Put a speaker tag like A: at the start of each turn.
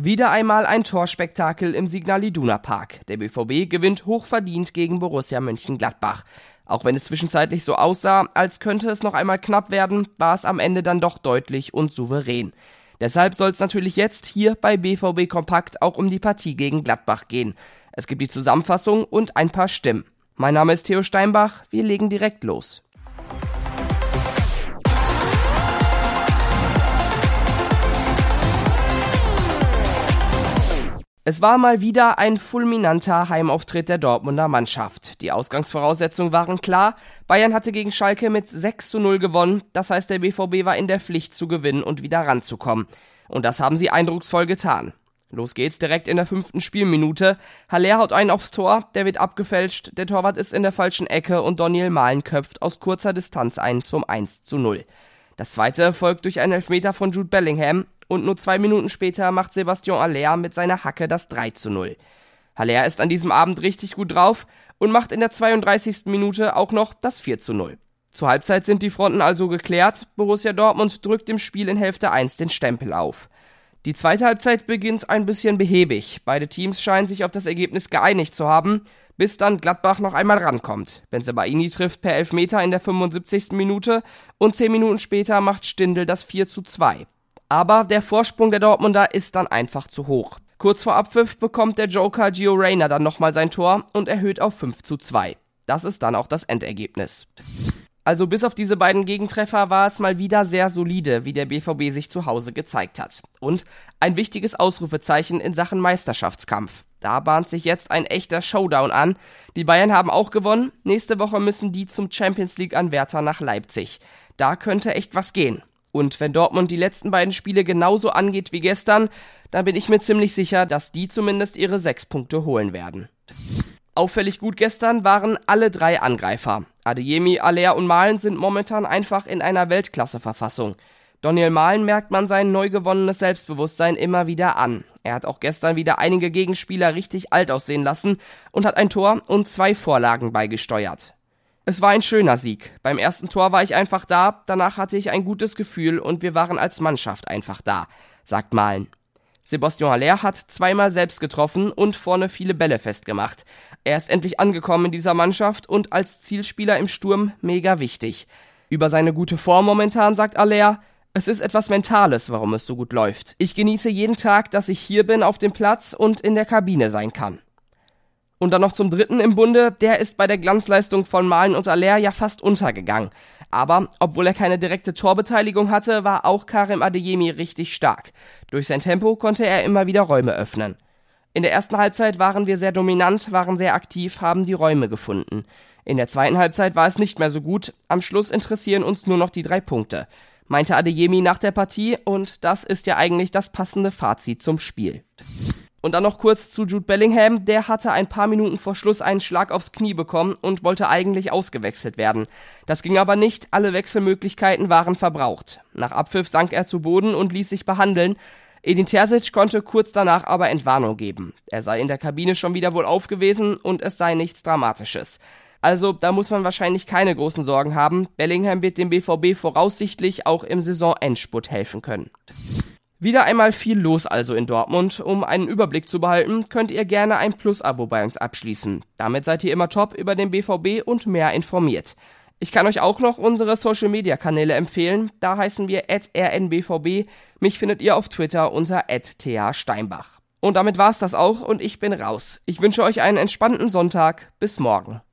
A: Wieder einmal ein Torspektakel im Signal Iduna Park. Der BVB gewinnt hochverdient gegen Borussia Mönchengladbach. Auch wenn es zwischenzeitlich so aussah, als könnte es noch einmal knapp werden, war es am Ende dann doch deutlich und souverän. Deshalb soll es natürlich jetzt hier bei BVB Kompakt auch um die Partie gegen Gladbach gehen. Es gibt die Zusammenfassung und ein paar Stimmen. Mein Name ist Theo Steinbach, wir legen direkt los. Es war mal wieder ein fulminanter Heimauftritt der Dortmunder Mannschaft. Die Ausgangsvoraussetzungen waren klar. Bayern hatte gegen Schalke mit 6 zu 0 gewonnen. Das heißt, der BVB war in der Pflicht zu gewinnen und wieder ranzukommen. Und das haben sie eindrucksvoll getan. Los geht's direkt in der fünften Spielminute. Haller haut einen aufs Tor, der wird abgefälscht, der Torwart ist in der falschen Ecke und Daniel Mahlen köpft aus kurzer Distanz ein zum 1 zu 0. Das zweite folgt durch einen Elfmeter von Jude Bellingham und nur zwei Minuten später macht Sebastian Aller mit seiner Hacke das 3 zu 0. Haller ist an diesem Abend richtig gut drauf und macht in der 32. Minute auch noch das 4 zu 0. Zur Halbzeit sind die Fronten also geklärt, Borussia Dortmund drückt im Spiel in Hälfte 1 den Stempel auf. Die zweite Halbzeit beginnt ein bisschen behäbig. Beide Teams scheinen sich auf das Ergebnis geeinigt zu haben, bis dann Gladbach noch einmal rankommt. Benzebaini trifft per Elfmeter in der 75. Minute und 10 Minuten später macht Stindl das 4 zu 2. Aber der Vorsprung der Dortmunder ist dann einfach zu hoch. Kurz vor Abpfiff bekommt der Joker Gio Reyna dann nochmal sein Tor und erhöht auf 5 zu 2. Das ist dann auch das Endergebnis. Also bis auf diese beiden Gegentreffer war es mal wieder sehr solide, wie der BVB sich zu Hause gezeigt hat. Und ein wichtiges Ausrufezeichen in Sachen Meisterschaftskampf. Da bahnt sich jetzt ein echter Showdown an. Die Bayern haben auch gewonnen. Nächste Woche müssen die zum Champions League Anwärter nach Leipzig. Da könnte echt was gehen. Und wenn Dortmund die letzten beiden Spiele genauso angeht wie gestern, dann bin ich mir ziemlich sicher, dass die zumindest ihre sechs Punkte holen werden. Auffällig gut gestern waren alle drei Angreifer. Adeyemi, Aller und Malen sind momentan einfach in einer Weltklasse-Verfassung. Daniel Malen merkt man sein neu gewonnenes Selbstbewusstsein immer wieder an. Er hat auch gestern wieder einige Gegenspieler richtig alt aussehen lassen und hat ein Tor und zwei Vorlagen beigesteuert. Es war ein schöner Sieg. Beim ersten Tor war ich einfach da, danach hatte ich ein gutes Gefühl und wir waren als Mannschaft einfach da, sagt Malen. Sebastian Haller hat zweimal selbst getroffen und vorne viele Bälle festgemacht. Er ist endlich angekommen in dieser Mannschaft und als Zielspieler im Sturm mega wichtig. Über seine gute Form momentan sagt Aller, es ist etwas Mentales, warum es so gut läuft. Ich genieße jeden Tag, dass ich hier bin auf dem Platz und in der Kabine sein kann. Und dann noch zum dritten im Bunde, der ist bei der Glanzleistung von Malen und Aller ja fast untergegangen. Aber obwohl er keine direkte Torbeteiligung hatte, war auch Karim Adeyemi richtig stark. Durch sein Tempo konnte er immer wieder Räume öffnen. In der ersten Halbzeit waren wir sehr dominant, waren sehr aktiv, haben die Räume gefunden. In der zweiten Halbzeit war es nicht mehr so gut. Am Schluss interessieren uns nur noch die drei Punkte, meinte Adeyemi nach der Partie und das ist ja eigentlich das passende Fazit zum Spiel. Und dann noch kurz zu Jude Bellingham. Der hatte ein paar Minuten vor Schluss einen Schlag aufs Knie bekommen und wollte eigentlich ausgewechselt werden. Das ging aber nicht, alle Wechselmöglichkeiten waren verbraucht. Nach Abpfiff sank er zu Boden und ließ sich behandeln. Edin Terzic konnte kurz danach aber Entwarnung geben. Er sei in der Kabine schon wieder wohl aufgewesen und es sei nichts Dramatisches. Also da muss man wahrscheinlich keine großen Sorgen haben. Bellingham wird dem BVB voraussichtlich auch im Saisonendspurt helfen können. Wieder einmal viel los also in Dortmund. Um einen Überblick zu behalten, könnt ihr gerne ein Plus-Abo bei uns abschließen. Damit seid ihr immer top über den BVB und mehr informiert. Ich kann euch auch noch unsere Social Media Kanäle empfehlen. Da heißen wir rnbvb. Mich findet ihr auf Twitter unter Steinbach. Und damit war's das auch und ich bin raus. Ich wünsche euch einen entspannten Sonntag. Bis morgen.